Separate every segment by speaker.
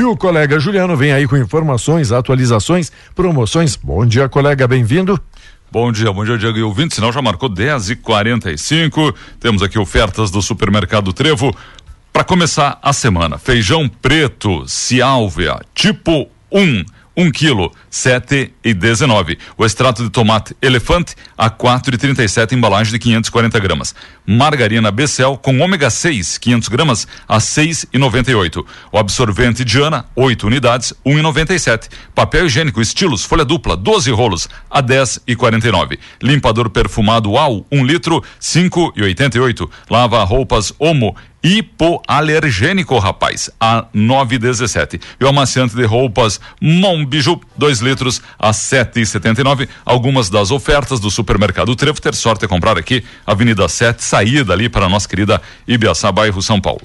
Speaker 1: E o colega Juliano vem aí com informações, atualizações, promoções. Bom dia, colega, bem-vindo.
Speaker 2: Bom dia, bom dia, Diego e ouvinte. Sinal já marcou 10 e 45 Temos aqui ofertas do Supermercado Trevo. Para começar a semana, feijão preto, Ciálvia, tipo 1 um quilo, sete e dezenove. O extrato de tomate elefante a quatro e trinta e sete, embalagem de 540 gramas. Margarina Becel com ômega 6, 500 gramas a seis e noventa e oito. O absorvente Diana, 8 unidades, um e noventa e sete. Papel higiênico estilos, folha dupla, 12 rolos a dez e quarenta e nove. Limpador perfumado UAU, um litro, cinco e oitenta e oito. Lava roupas Omo hipoalergênico, rapaz, a 9,17. E o amaciante de roupas Monbiju, 2 litros a 7,79. Algumas das ofertas do supermercado Trevo. Ter sorte é comprar aqui, Avenida 7, saída ali para a nossa querida Ibiaçá, bairro São Paulo.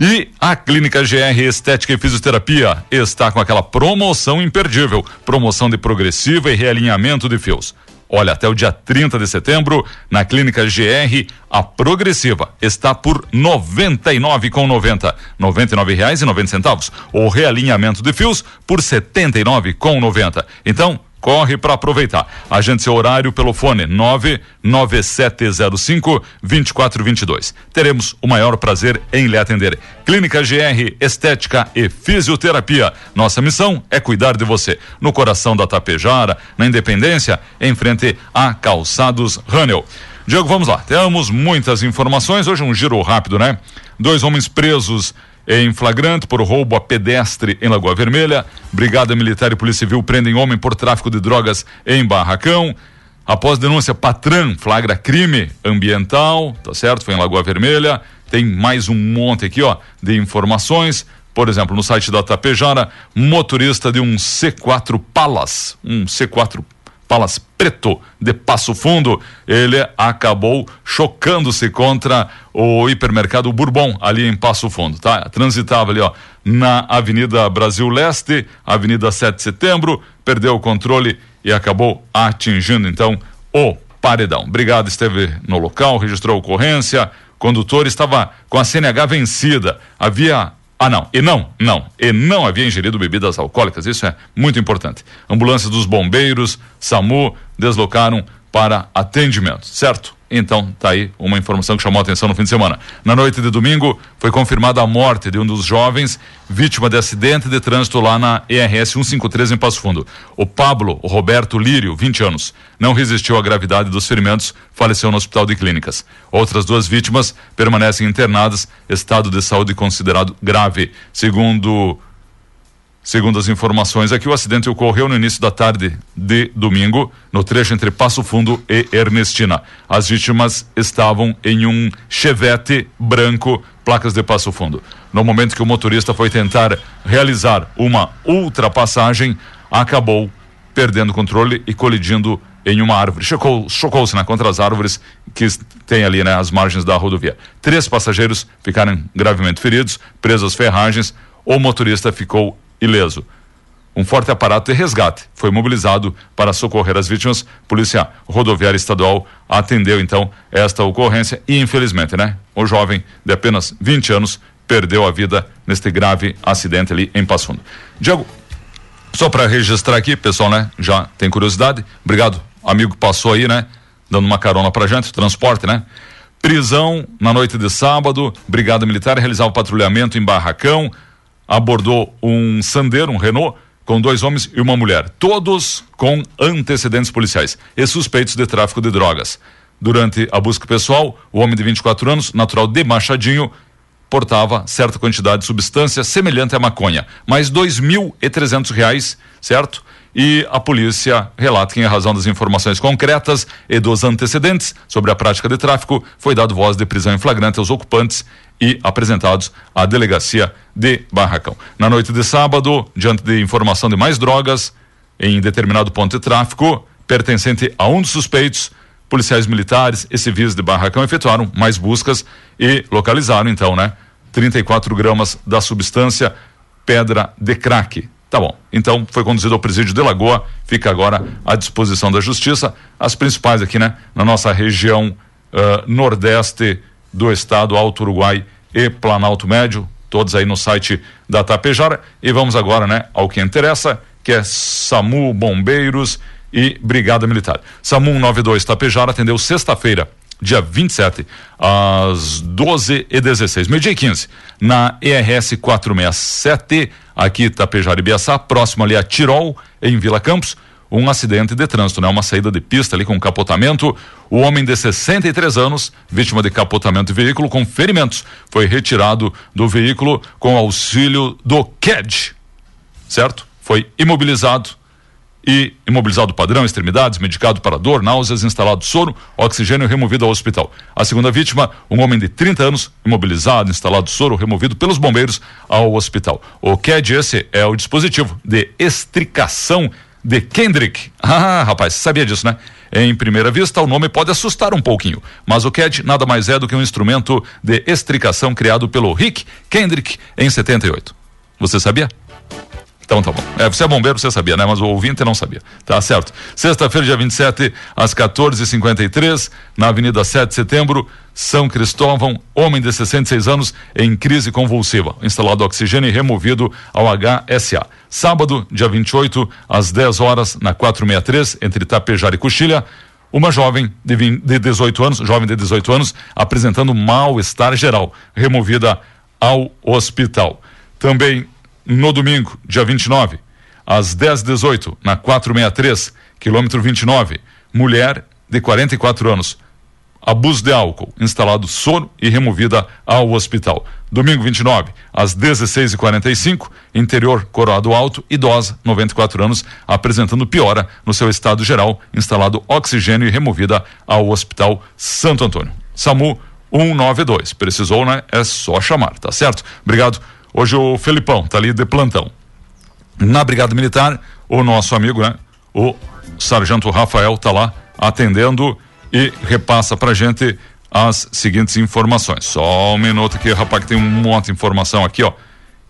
Speaker 2: E a Clínica GR Estética e Fisioterapia está com aquela promoção imperdível, promoção de progressiva e realinhamento de fios. Olha, até o dia 30 de setembro, na Clínica GR, a progressiva está por R$ 99,90. R$ reais e noventa centavos. O realinhamento de fios por R$ 79,90. Então, corre para aproveitar. Agende seu horário pelo fone 99705 2422. Teremos o maior prazer em lhe atender. Clínica GR, Estética e Fisioterapia. Nossa missão é cuidar de você. No coração da Tapejara, na Independência, em frente a Calçados Rânel. Diego, vamos lá. Temos muitas informações. Hoje um giro rápido, né? Dois homens presos em flagrante por roubo a pedestre em Lagoa Vermelha. Brigada Militar e Polícia Civil prendem homem por tráfico de drogas em Barracão. Após denúncia, Patran flagra crime ambiental, tá certo? Foi em Lagoa Vermelha. Tem mais um monte aqui, ó, de informações. Por exemplo, no site da Tapejara, motorista de um C4 Palas, um C4 Palas Preto de Passo Fundo, ele acabou chocando-se contra o hipermercado Bourbon ali em Passo Fundo, tá? Transitava ali, ó, na Avenida Brasil Leste, Avenida 7 de Setembro, perdeu o controle e acabou atingindo então o paredão. Obrigado, esteve no local, registrou a ocorrência, condutor estava com a CNH vencida, havia ah, não. E não, não. E não havia ingerido bebidas alcoólicas. Isso é muito importante. Ambulância dos bombeiros, SAMU, deslocaram para atendimento, certo? Então, tá aí uma informação que chamou a atenção no fim de semana. Na noite de domingo, foi confirmada a morte de um dos jovens vítima de acidente de trânsito lá na ERS 153 em Passo Fundo. O Pablo o Roberto Lírio, 20 anos, não resistiu à gravidade dos ferimentos, faleceu no Hospital de Clínicas. Outras duas vítimas permanecem internadas, estado de saúde considerado grave. Segundo Segundo as informações aqui, o acidente ocorreu no início da tarde de domingo, no trecho entre Passo Fundo e Ernestina. As vítimas estavam em um Chevette branco, placas de Passo Fundo. No momento que o motorista foi tentar realizar uma ultrapassagem, acabou perdendo controle e colidindo em uma árvore. Chocou-se chocou na contra as árvores que tem ali, né, as margens da rodovia. Três passageiros ficaram gravemente feridos, presos às ferragens. O motorista ficou ileso. Um forte aparato de resgate foi mobilizado para socorrer as vítimas. Polícia Rodoviária Estadual atendeu então esta ocorrência e infelizmente, né, o jovem de apenas 20 anos perdeu a vida neste grave acidente ali em Passo Fundo. Diego, só para registrar aqui, pessoal, né, já tem curiosidade. Obrigado, amigo que passou aí, né, dando uma carona pra gente, transporte, né? Prisão na noite de sábado, Brigada Militar realizava patrulhamento em Barracão, abordou um Sandero, um Renault, com dois homens e uma mulher, todos com antecedentes policiais e suspeitos de tráfico de drogas. Durante a busca pessoal, o homem de 24 anos, natural de Machadinho, portava certa quantidade de substância semelhante à maconha, mais dois mil e trezentos reais, certo? E a polícia relata que, em razão das informações concretas e dos antecedentes sobre a prática de tráfico, foi dado voz de prisão em flagrante aos ocupantes e apresentados à delegacia de Barracão. Na noite de sábado, diante de informação de mais drogas em determinado ponto de tráfico, pertencente a um dos suspeitos, policiais militares e civis de Barracão efetuaram mais buscas e localizaram então, né, 34 gramas da substância pedra de crack. Tá bom. Então foi conduzido ao presídio de Lagoa, fica agora à disposição da justiça. As principais aqui, né, na nossa região uh, nordeste do estado, Alto Uruguai e Planalto Médio. todos aí no site da Tapejara. E vamos agora, né, ao que interessa, que é SAMU, Bombeiros e Brigada Militar. SAMU 192 Tapejara atendeu sexta-feira, dia 27, às 12 e 16, meio-dia e 15, na ERS 467, aqui Tapejara e Biaçá, próximo ali a Tirol, em Vila Campos um acidente de trânsito, né? Uma saída de pista ali com capotamento. O homem de 63 anos, vítima de capotamento de veículo com ferimentos, foi retirado do veículo com auxílio do CAD, certo? Foi imobilizado e imobilizado padrão, extremidades, medicado para dor, náuseas, instalado soro, oxigênio removido ao hospital. A segunda vítima, um homem de 30 anos, imobilizado, instalado soro, removido pelos bombeiros ao hospital. O CAD, esse é o dispositivo de extricação de Kendrick. Ah, rapaz, sabia disso, né? Em primeira vista, o nome pode assustar um pouquinho, mas o CAD nada mais é do que um instrumento de extricação criado pelo Rick Kendrick em 78. Você sabia? Então tá bom. É, você é bombeiro, você sabia, né? Mas o ouvinte não sabia. Tá certo. Sexta-feira, dia 27, às 14h53, na Avenida 7 de Setembro, São Cristóvão, homem de 66 anos em crise convulsiva. Instalado oxigênio e removido ao HSA. Sábado, dia 28, às 10 horas, na 463, entre Tapejar e Coxilha, uma jovem de, 20, de 18 anos, jovem de 18 anos, apresentando mal-estar geral, removida ao hospital. Também no domingo, dia 29, às 10h18, na 463, quilômetro 29, mulher de 44 anos, abuso de álcool, instalado sono e removida ao hospital. Domingo 29, às 16h45, interior Coroado Alto, idosa, 94 anos, apresentando piora no seu estado geral, instalado oxigênio e removida ao Hospital Santo Antônio. SAMU 192. Precisou, né? É só chamar, tá certo? Obrigado Hoje o Felipão tá ali de plantão. Na Brigada Militar, o nosso amigo, né? O Sargento Rafael tá lá atendendo e repassa pra gente as seguintes informações. Só um minuto aqui, rapaz, que tem um monte de informação aqui, ó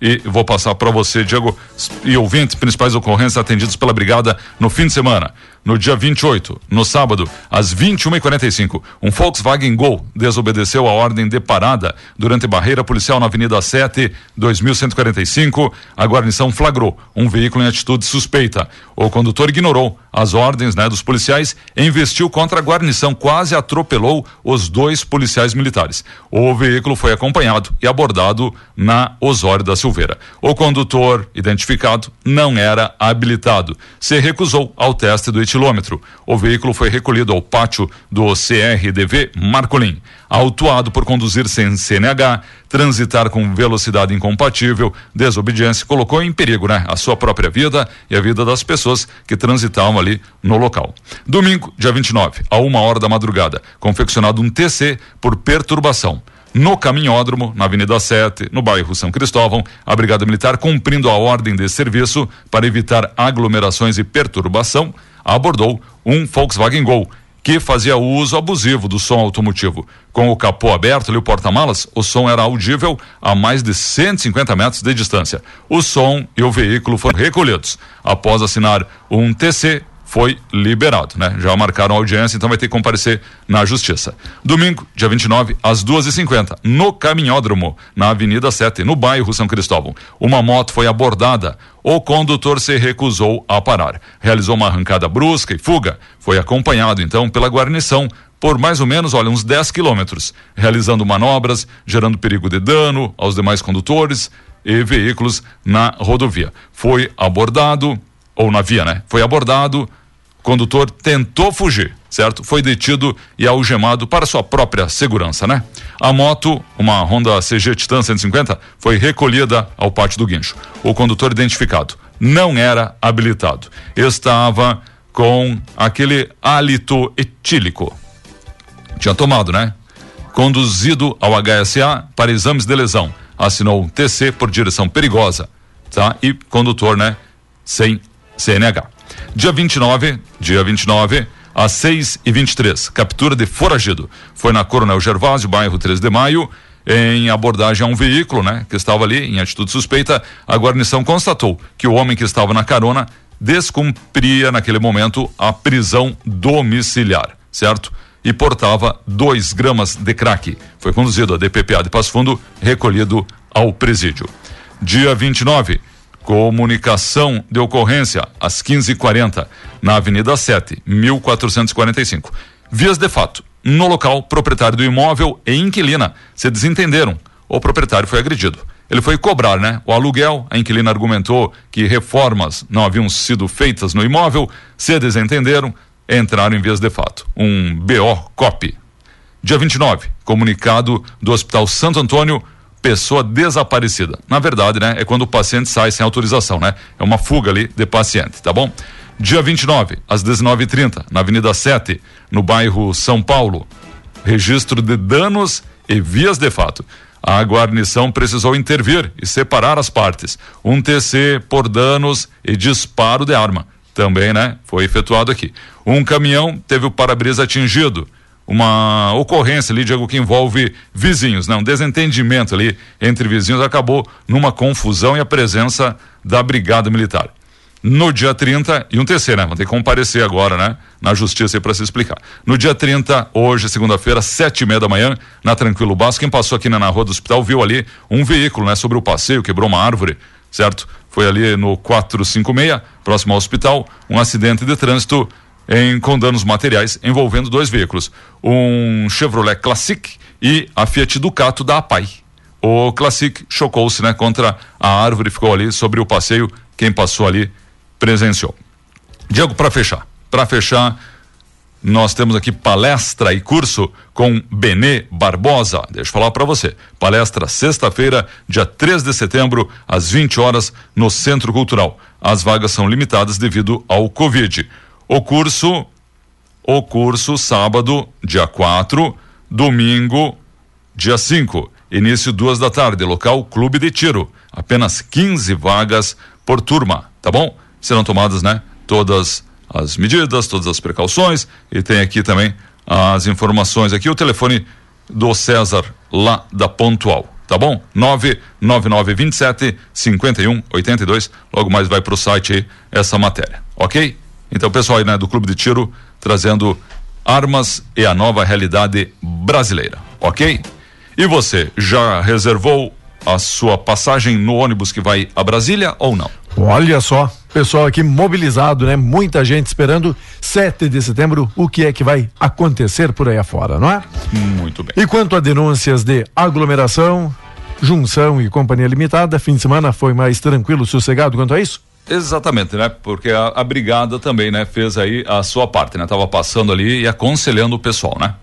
Speaker 2: e vou passar para você, Diego, e ouvintes, principais ocorrências atendidos pela Brigada no fim de semana. No dia 28, no sábado, às 21h45, um Volkswagen Gol desobedeceu a ordem de parada durante barreira policial na Avenida 7, 2145. A guarnição flagrou um veículo em atitude suspeita. O condutor ignorou as ordens né, dos policiais e investiu contra a guarnição, quase atropelou os dois policiais militares. O veículo foi acompanhado e abordado na Osório da Silveira. O condutor, identificado, não era habilitado. Se recusou ao teste do etilômetro. O veículo foi recolhido ao pátio do CRDV Marcolim autuado por conduzir sem CNH, transitar com velocidade incompatível, desobediência, colocou em perigo, né, a sua própria vida e a vida das pessoas que transitavam ali no local. Domingo, dia 29, a uma hora da madrugada, confeccionado um TC por perturbação. No caminhódromo, na Avenida 7, no bairro São Cristóvão, a Brigada Militar, cumprindo a ordem de serviço para evitar aglomerações e perturbação, abordou um Volkswagen Gol que fazia uso abusivo do som automotivo. Com o capô aberto ali, o porta-malas, o som era audível a mais de 150 metros de distância. O som e o veículo foram recolhidos. Após assinar um TC, foi liberado, né? Já marcaram audiência, então vai ter que comparecer na justiça. Domingo, dia 29, às 2h50, no caminhódromo, na Avenida 7, no bairro São Cristóvão. Uma moto foi abordada. O condutor se recusou a parar. Realizou uma arrancada brusca e fuga. Foi acompanhado, então, pela guarnição por mais ou menos, olha, uns 10 quilômetros, realizando manobras, gerando perigo de dano aos demais condutores e veículos na rodovia. Foi abordado, ou na via, né? Foi abordado, condutor tentou fugir, certo? Foi detido e algemado para sua própria segurança, né? A moto, uma Honda CG Titan 150, foi recolhida ao pátio do guincho. O condutor identificado não era habilitado. Estava com aquele hálito etílico. Tinha tomado, né? Conduzido ao HSA para exames de lesão. Assinou um TC por direção perigosa, tá? E condutor, né? Sem CNH. Dia 29, dia 29, às 6 e 23 captura de foragido. Foi na Coronel Gervásio, bairro 3 de Maio, em abordagem a um veículo, né, que estava ali em atitude suspeita. A guarnição constatou que o homem que estava na carona descumpria naquele momento a prisão domiciliar, certo? E portava 2 gramas de crack. Foi conduzido a DPPA de Passo Fundo, recolhido ao presídio. Dia 29, comunicação de ocorrência às 15h40 na Avenida 7, 1445. Vias de fato. No local, proprietário do imóvel e inquilina se desentenderam. O proprietário foi agredido. Ele foi cobrar, né? O aluguel, a inquilina argumentou que reformas não haviam sido feitas no imóvel, se desentenderam, entraram em vias de fato. Um BO COP. Dia 29, comunicado do Hospital Santo Antônio, pessoa desaparecida. Na verdade, né, é quando o paciente sai sem autorização, né? É uma fuga ali de paciente, tá bom? Dia 29, às 19h30, na Avenida 7, no bairro São Paulo. Registro de danos e vias de fato. A guarnição precisou intervir e separar as partes. Um TC por danos e disparo de arma. Também, né? Foi efetuado aqui. Um caminhão teve o para-brisa atingido uma ocorrência ali, Diego, que envolve vizinhos, né? Um desentendimento ali entre vizinhos acabou numa confusão e a presença da Brigada Militar. No dia 30, e um TC, né? Vão ter que comparecer agora, né? Na justiça para se explicar. No dia 30, hoje, segunda-feira, sete e meia da manhã, na Tranquilo Basco, quem passou aqui né, na rua do hospital viu ali um veículo, né? Sobre o passeio, quebrou uma árvore, certo? Foi ali no 456, próximo ao hospital, um acidente de trânsito em, com danos materiais envolvendo dois veículos, um Chevrolet Classic e a Fiat Ducato da APAI. O Classic chocou-se né, contra a árvore, ficou ali sobre o passeio. Quem passou ali presenciou. Diego, para fechar, para fechar, nós temos aqui palestra e curso com Benê Barbosa. Deixa eu falar para você. Palestra sexta-feira, dia 3 de setembro, às 20 horas, no Centro Cultural. As vagas são limitadas devido ao Covid. O curso, o curso sábado, dia 4, domingo, dia 5, início duas da tarde, local Clube de Tiro. Apenas 15 vagas por turma, tá bom? Serão tomadas, né? Todas as medidas, todas as precauções e tem aqui também as informações aqui, o telefone do César lá da Pontual, tá bom? 99927 5182. Logo mais vai para o site aí essa matéria, ok? Então, pessoal aí, né, do Clube de Tiro trazendo armas e a nova realidade brasileira, ok? E você já reservou a sua passagem no ônibus que vai a Brasília ou não?
Speaker 1: Olha só, pessoal aqui mobilizado, né? Muita gente esperando 7 de setembro, o que é que vai acontecer por aí afora, não é?
Speaker 2: Muito bem.
Speaker 1: E quanto a denúncias de aglomeração, junção e companhia limitada, fim de semana foi mais tranquilo, sossegado quanto a isso?
Speaker 2: Exatamente, né? Porque a, a, brigada também, né, fez aí a sua parte, né? Tava passando ali e aconselhando o pessoal, né?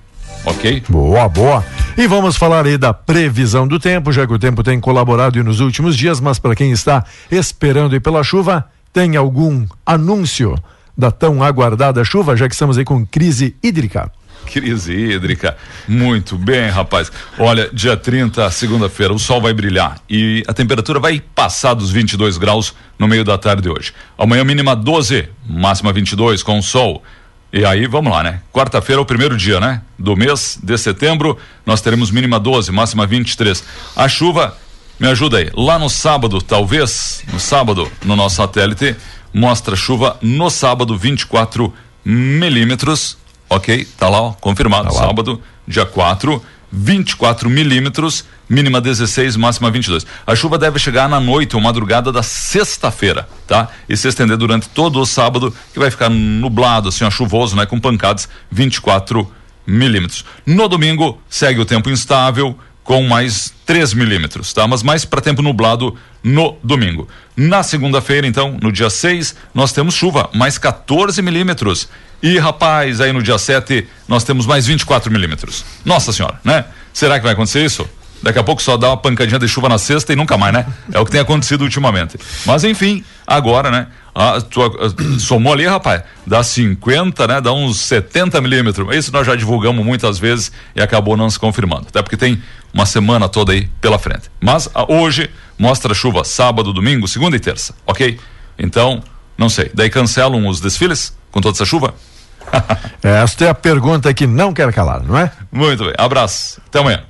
Speaker 2: Ok?
Speaker 1: Boa, boa. E vamos falar aí da previsão do tempo, já que o tempo tem colaborado nos últimos dias, mas para quem está esperando aí pela chuva, tem algum anúncio da tão aguardada chuva, já que estamos aí com crise hídrica?
Speaker 2: Crise hídrica. Muito bem, rapaz. Olha, dia 30, segunda-feira, o sol vai brilhar e a temperatura vai passar dos 22 graus no meio da tarde hoje. Amanhã mínima 12, máxima 22 com sol. E aí, vamos lá, né? Quarta-feira é o primeiro dia, né? Do mês de setembro, nós teremos mínima 12, máxima 23. A chuva, me ajuda aí. Lá no sábado, talvez, no sábado, no nosso satélite, mostra chuva no sábado 24 milímetros Ok, tá lá, ó, confirmado. Tá lá. Sábado, dia 4, 24 milímetros, mínima 16, máxima 22. A chuva deve chegar na noite ou madrugada da sexta-feira, tá? E se estender durante todo o sábado, que vai ficar nublado, assim, ó, chuvoso, né? Com pancadas 24 milímetros. No domingo, segue o tempo instável, com mais 3 milímetros, tá? Mas mais para tempo nublado no domingo. Na segunda-feira, então, no dia 6, nós temos chuva, mais 14 milímetros. E, rapaz, aí no dia 7, nós temos mais 24 milímetros. Nossa senhora, né? Será que vai acontecer isso? Daqui a pouco só dá uma pancadinha de chuva na sexta e nunca mais, né? É o que tem acontecido ultimamente. Mas enfim, agora, né? Somou ali, rapaz, dá 50, né? Dá uns 70 milímetros. Isso nós já divulgamos muitas vezes e acabou não se confirmando. Até porque tem uma semana toda aí pela frente. Mas hoje mostra chuva sábado, domingo, segunda e terça, ok? Então, não sei. Daí cancelam os desfiles com toda essa chuva?
Speaker 1: Esta é a pergunta que não quer calar, não é?
Speaker 2: Muito bem. Abraço. Até amanhã.